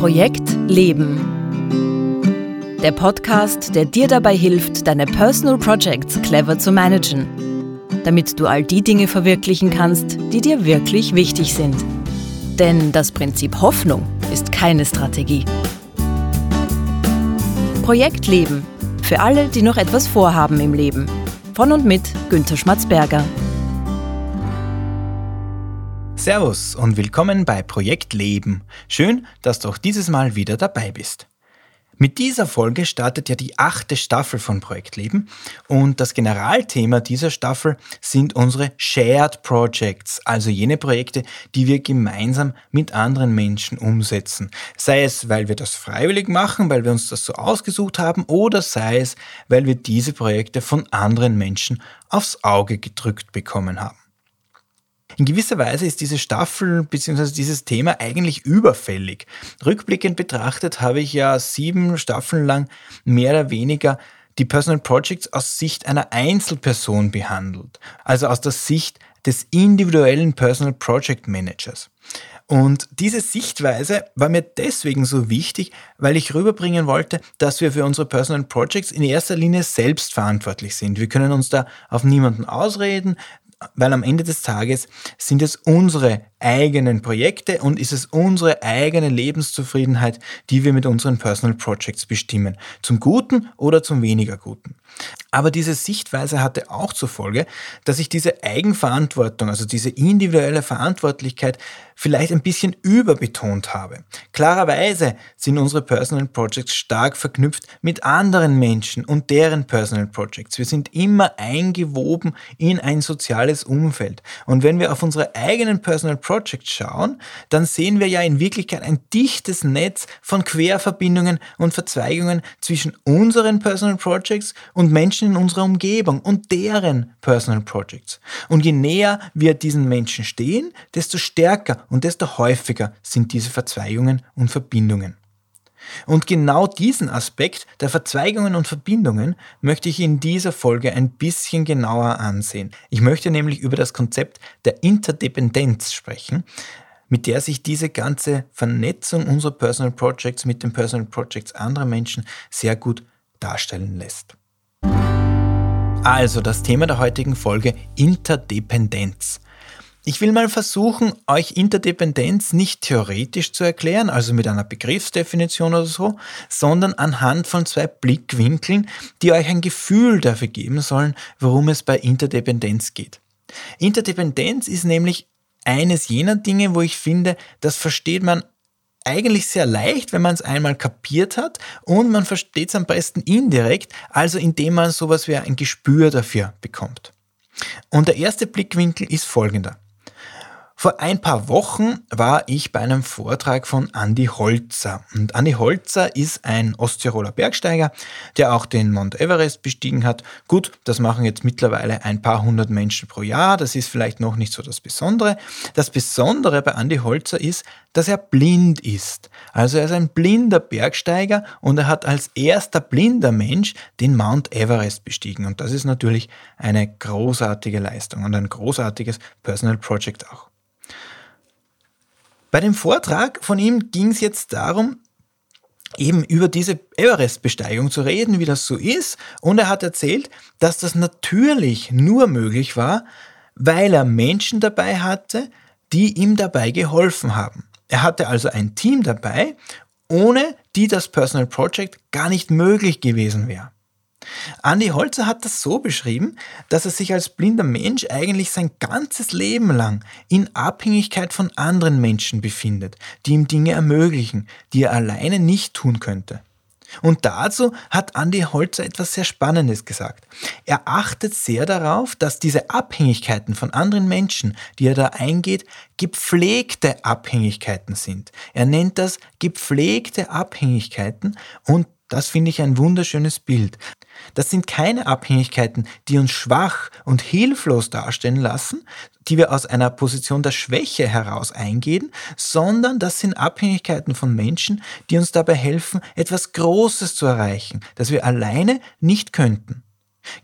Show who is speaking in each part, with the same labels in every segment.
Speaker 1: Projekt Leben. Der Podcast, der dir dabei hilft, deine Personal Projects clever zu managen, damit du all die Dinge verwirklichen kannst, die dir wirklich wichtig sind. Denn das Prinzip Hoffnung ist keine Strategie. Projekt Leben. Für alle, die noch etwas vorhaben im Leben. Von und mit Günter Schmatzberger.
Speaker 2: Servus und willkommen bei Projekt Leben. Schön, dass du auch dieses Mal wieder dabei bist. Mit dieser Folge startet ja die achte Staffel von Projekt Leben und das Generalthema dieser Staffel sind unsere Shared Projects, also jene Projekte, die wir gemeinsam mit anderen Menschen umsetzen. Sei es, weil wir das freiwillig machen, weil wir uns das so ausgesucht haben oder sei es, weil wir diese Projekte von anderen Menschen aufs Auge gedrückt bekommen haben. In gewisser Weise ist diese Staffel bzw. dieses Thema eigentlich überfällig. Rückblickend betrachtet habe ich ja sieben Staffeln lang mehr oder weniger die Personal Projects aus Sicht einer Einzelperson behandelt, also aus der Sicht des individuellen Personal Project Managers. Und diese Sichtweise war mir deswegen so wichtig, weil ich rüberbringen wollte, dass wir für unsere Personal Projects in erster Linie selbst verantwortlich sind. Wir können uns da auf niemanden ausreden weil am Ende des Tages sind es unsere eigenen Projekte und ist es unsere eigene Lebenszufriedenheit, die wir mit unseren Personal Projects bestimmen. Zum Guten oder zum weniger Guten. Aber diese Sichtweise hatte auch zur Folge, dass ich diese Eigenverantwortung, also diese individuelle Verantwortlichkeit vielleicht ein bisschen überbetont habe. Klarerweise sind unsere Personal Projects stark verknüpft mit anderen Menschen und deren Personal Projects. Wir sind immer eingewoben in ein soziales Umfeld. Und wenn wir auf unsere eigenen Personal Projects schauen, dann sehen wir ja in Wirklichkeit ein dichtes Netz von Querverbindungen und Verzweigungen zwischen unseren Personal Projects und Menschen in unserer Umgebung und deren Personal Projects. Und je näher wir diesen Menschen stehen, desto stärker und desto häufiger sind diese Verzweigungen und Verbindungen. Und genau diesen Aspekt der Verzweigungen und Verbindungen möchte ich in dieser Folge ein bisschen genauer ansehen. Ich möchte nämlich über das Konzept der Interdependenz sprechen, mit der sich diese ganze Vernetzung unserer Personal Projects mit den Personal Projects anderer Menschen sehr gut darstellen lässt. Also das Thema der heutigen Folge Interdependenz. Ich will mal versuchen, euch Interdependenz nicht theoretisch zu erklären, also mit einer Begriffsdefinition oder so, sondern anhand von zwei Blickwinkeln, die euch ein Gefühl dafür geben sollen, worum es bei Interdependenz geht. Interdependenz ist nämlich eines jener Dinge, wo ich finde, das versteht man eigentlich sehr leicht, wenn man es einmal kapiert hat und man versteht es am besten indirekt, also indem man sowas wie ein Gespür dafür bekommt. Und der erste Blickwinkel ist folgender. Vor ein paar Wochen war ich bei einem Vortrag von Andy Holzer. Und Andy Holzer ist ein Osttiroler Bergsteiger, der auch den Mount Everest bestiegen hat. Gut, das machen jetzt mittlerweile ein paar hundert Menschen pro Jahr. Das ist vielleicht noch nicht so das Besondere. Das Besondere bei Andy Holzer ist, dass er blind ist. Also er ist ein blinder Bergsteiger und er hat als erster blinder Mensch den Mount Everest bestiegen. Und das ist natürlich eine großartige Leistung und ein großartiges Personal Project auch. Bei dem Vortrag von ihm ging es jetzt darum, eben über diese Everest-Besteigung zu reden, wie das so ist. Und er hat erzählt, dass das natürlich nur möglich war, weil er Menschen dabei hatte, die ihm dabei geholfen haben. Er hatte also ein Team dabei, ohne die das Personal Project gar nicht möglich gewesen wäre. Andy Holzer hat das so beschrieben, dass er sich als blinder Mensch eigentlich sein ganzes Leben lang in Abhängigkeit von anderen Menschen befindet, die ihm Dinge ermöglichen, die er alleine nicht tun könnte. Und dazu hat Andy Holzer etwas sehr Spannendes gesagt. Er achtet sehr darauf, dass diese Abhängigkeiten von anderen Menschen, die er da eingeht, gepflegte Abhängigkeiten sind. Er nennt das gepflegte Abhängigkeiten und das finde ich ein wunderschönes Bild. Das sind keine Abhängigkeiten, die uns schwach und hilflos darstellen lassen, die wir aus einer Position der Schwäche heraus eingehen, sondern das sind Abhängigkeiten von Menschen, die uns dabei helfen, etwas Großes zu erreichen, das wir alleine nicht könnten.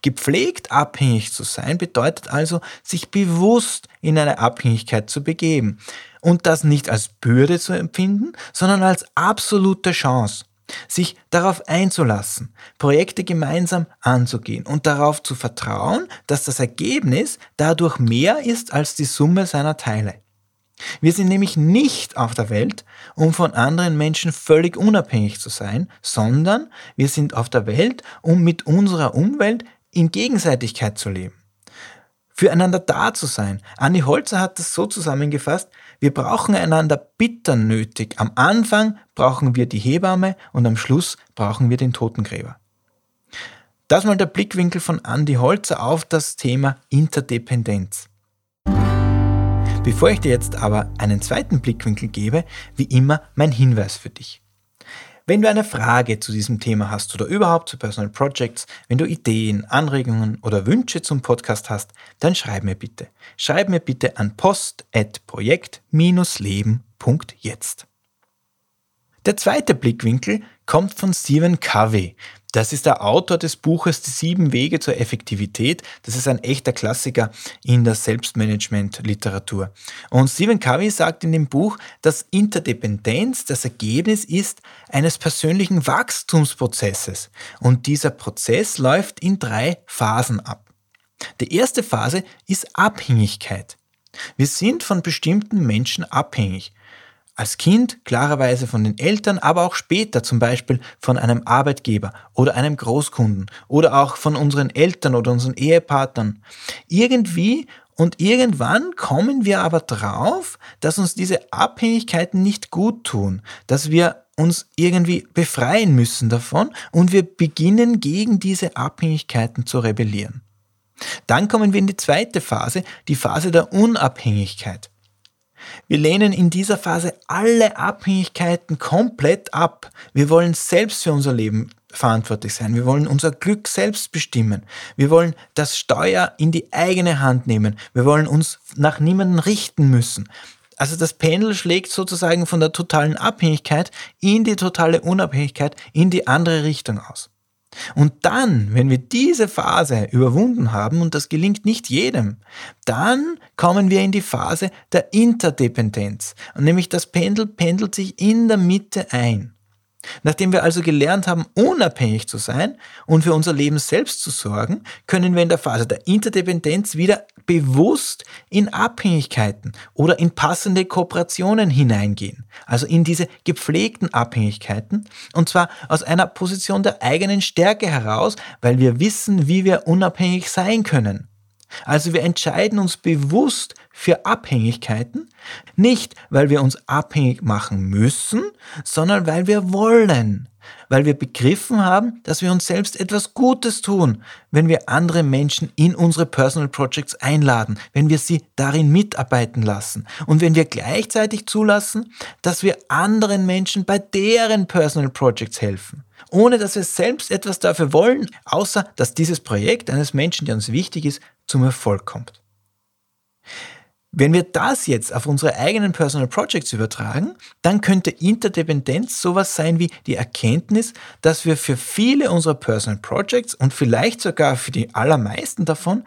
Speaker 2: Gepflegt abhängig zu sein bedeutet also, sich bewusst in eine Abhängigkeit zu begeben und das nicht als Bürde zu empfinden, sondern als absolute Chance. Sich darauf einzulassen, Projekte gemeinsam anzugehen und darauf zu vertrauen, dass das Ergebnis dadurch mehr ist als die Summe seiner Teile. Wir sind nämlich nicht auf der Welt, um von anderen Menschen völlig unabhängig zu sein, sondern wir sind auf der Welt, um mit unserer Umwelt in Gegenseitigkeit zu leben. Füreinander da zu sein. Anni Holzer hat das so zusammengefasst, wir brauchen einander bitter nötig. Am Anfang brauchen wir die Hebamme und am Schluss brauchen wir den Totengräber. Das mal der Blickwinkel von Andi Holzer auf das Thema Interdependenz. Bevor ich dir jetzt aber einen zweiten Blickwinkel gebe, wie immer mein Hinweis für dich. Wenn du eine Frage zu diesem Thema hast oder überhaupt zu Personal Projects, wenn du Ideen, Anregungen oder Wünsche zum Podcast hast, dann schreib mir bitte. Schreib mir bitte an post.projekt-leben.jetzt. Der zweite Blickwinkel kommt von Stephen Covey. Das ist der Autor des Buches Die sieben Wege zur Effektivität. Das ist ein echter Klassiker in der Selbstmanagement-Literatur. Und Stephen Covey sagt in dem Buch, dass Interdependenz das Ergebnis ist eines persönlichen Wachstumsprozesses. Und dieser Prozess läuft in drei Phasen ab. Die erste Phase ist Abhängigkeit. Wir sind von bestimmten Menschen abhängig. Als Kind klarerweise von den Eltern, aber auch später zum Beispiel von einem Arbeitgeber oder einem Großkunden oder auch von unseren Eltern oder unseren Ehepartnern. Irgendwie und irgendwann kommen wir aber drauf, dass uns diese Abhängigkeiten nicht gut tun, dass wir uns irgendwie befreien müssen davon und wir beginnen gegen diese Abhängigkeiten zu rebellieren. Dann kommen wir in die zweite Phase, die Phase der Unabhängigkeit. Wir lehnen in dieser Phase alle Abhängigkeiten komplett ab. Wir wollen selbst für unser Leben verantwortlich sein. Wir wollen unser Glück selbst bestimmen. Wir wollen das Steuer in die eigene Hand nehmen. Wir wollen uns nach niemanden richten müssen. Also das Pendel schlägt sozusagen von der totalen Abhängigkeit in die totale Unabhängigkeit in die andere Richtung aus. Und dann, wenn wir diese Phase überwunden haben, und das gelingt nicht jedem, dann kommen wir in die Phase der Interdependenz. Und nämlich das Pendel pendelt sich in der Mitte ein. Nachdem wir also gelernt haben, unabhängig zu sein und für unser Leben selbst zu sorgen, können wir in der Phase der Interdependenz wieder bewusst in Abhängigkeiten oder in passende Kooperationen hineingehen. Also in diese gepflegten Abhängigkeiten. Und zwar aus einer Position der eigenen Stärke heraus, weil wir wissen, wie wir unabhängig sein können. Also wir entscheiden uns bewusst für Abhängigkeiten, nicht weil wir uns abhängig machen müssen, sondern weil wir wollen, weil wir begriffen haben, dass wir uns selbst etwas Gutes tun, wenn wir andere Menschen in unsere Personal Projects einladen, wenn wir sie darin mitarbeiten lassen und wenn wir gleichzeitig zulassen, dass wir anderen Menschen bei deren Personal Projects helfen ohne dass wir selbst etwas dafür wollen, außer dass dieses Projekt eines Menschen, der uns wichtig ist, zum Erfolg kommt. Wenn wir das jetzt auf unsere eigenen Personal Projects übertragen, dann könnte Interdependenz sowas sein wie die Erkenntnis, dass wir für viele unserer Personal Projects und vielleicht sogar für die allermeisten davon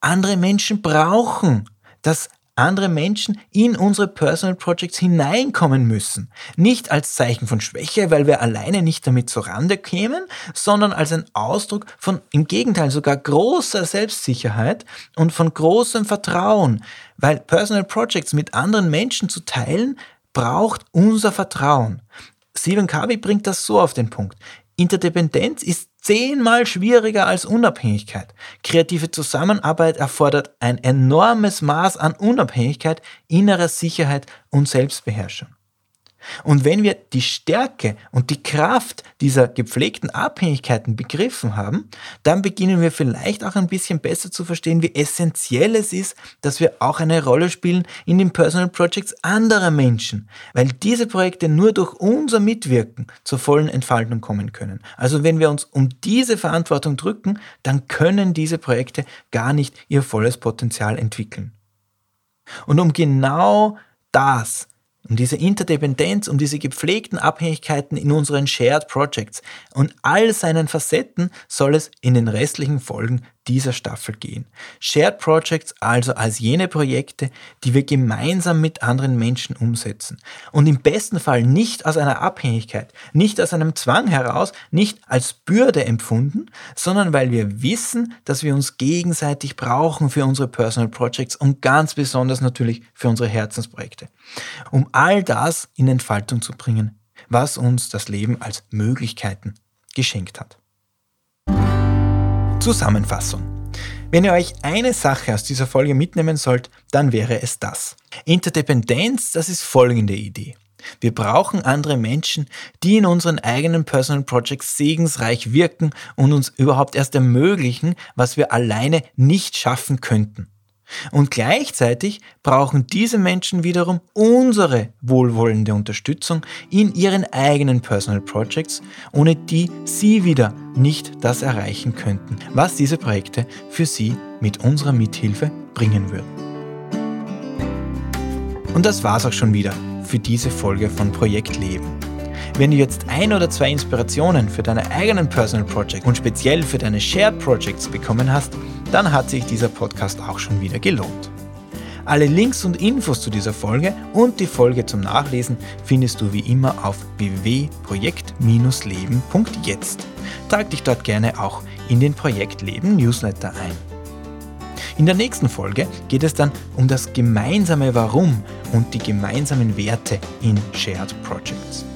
Speaker 2: andere Menschen brauchen, dass andere Menschen in unsere Personal Projects hineinkommen müssen. Nicht als Zeichen von Schwäche, weil wir alleine nicht damit zurande kämen, sondern als ein Ausdruck von im Gegenteil sogar großer Selbstsicherheit und von großem Vertrauen, weil Personal Projects mit anderen Menschen zu teilen, braucht unser Vertrauen. Stephen Covey bringt das so auf den Punkt. Interdependenz ist zehnmal schwieriger als Unabhängigkeit. Kreative Zusammenarbeit erfordert ein enormes Maß an Unabhängigkeit, innerer Sicherheit und Selbstbeherrschung. Und wenn wir die Stärke und die Kraft dieser gepflegten Abhängigkeiten begriffen haben, dann beginnen wir vielleicht auch ein bisschen besser zu verstehen, wie essentiell es ist, dass wir auch eine Rolle spielen in den Personal Projects anderer Menschen, weil diese Projekte nur durch unser Mitwirken zur vollen Entfaltung kommen können. Also wenn wir uns um diese Verantwortung drücken, dann können diese Projekte gar nicht ihr volles Potenzial entwickeln. Und um genau das um diese Interdependenz, um diese gepflegten Abhängigkeiten in unseren Shared Projects. Und all seinen Facetten soll es in den restlichen Folgen dieser Staffel gehen. Shared Projects also als jene Projekte, die wir gemeinsam mit anderen Menschen umsetzen. Und im besten Fall nicht aus einer Abhängigkeit, nicht aus einem Zwang heraus, nicht als Bürde empfunden, sondern weil wir wissen, dass wir uns gegenseitig brauchen für unsere Personal Projects und ganz besonders natürlich für unsere Herzensprojekte. Um all das in Entfaltung zu bringen, was uns das Leben als Möglichkeiten geschenkt hat. Zusammenfassung. Wenn ihr euch eine Sache aus dieser Folge mitnehmen sollt, dann wäre es das. Interdependenz, das ist folgende Idee. Wir brauchen andere Menschen, die in unseren eigenen Personal Projects segensreich wirken und uns überhaupt erst ermöglichen, was wir alleine nicht schaffen könnten. Und gleichzeitig brauchen diese Menschen wiederum unsere wohlwollende Unterstützung in ihren eigenen Personal Projects, ohne die sie wieder nicht das erreichen könnten, was diese Projekte für sie mit unserer Mithilfe bringen würden. Und das war's auch schon wieder für diese Folge von Projekt Leben. Wenn du jetzt ein oder zwei Inspirationen für deine eigenen Personal Projects und speziell für deine Shared Projects bekommen hast, dann hat sich dieser Podcast auch schon wieder gelohnt. Alle Links und Infos zu dieser Folge und die Folge zum Nachlesen findest du wie immer auf www.projekt-leben.jetzt. Trag dich dort gerne auch in den Projekt Leben Newsletter ein. In der nächsten Folge geht es dann um das gemeinsame Warum und die gemeinsamen Werte in Shared Projects.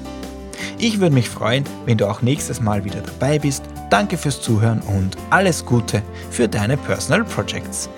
Speaker 2: Ich würde mich freuen, wenn du auch nächstes Mal wieder dabei bist. Danke fürs Zuhören und alles Gute für deine Personal Projects.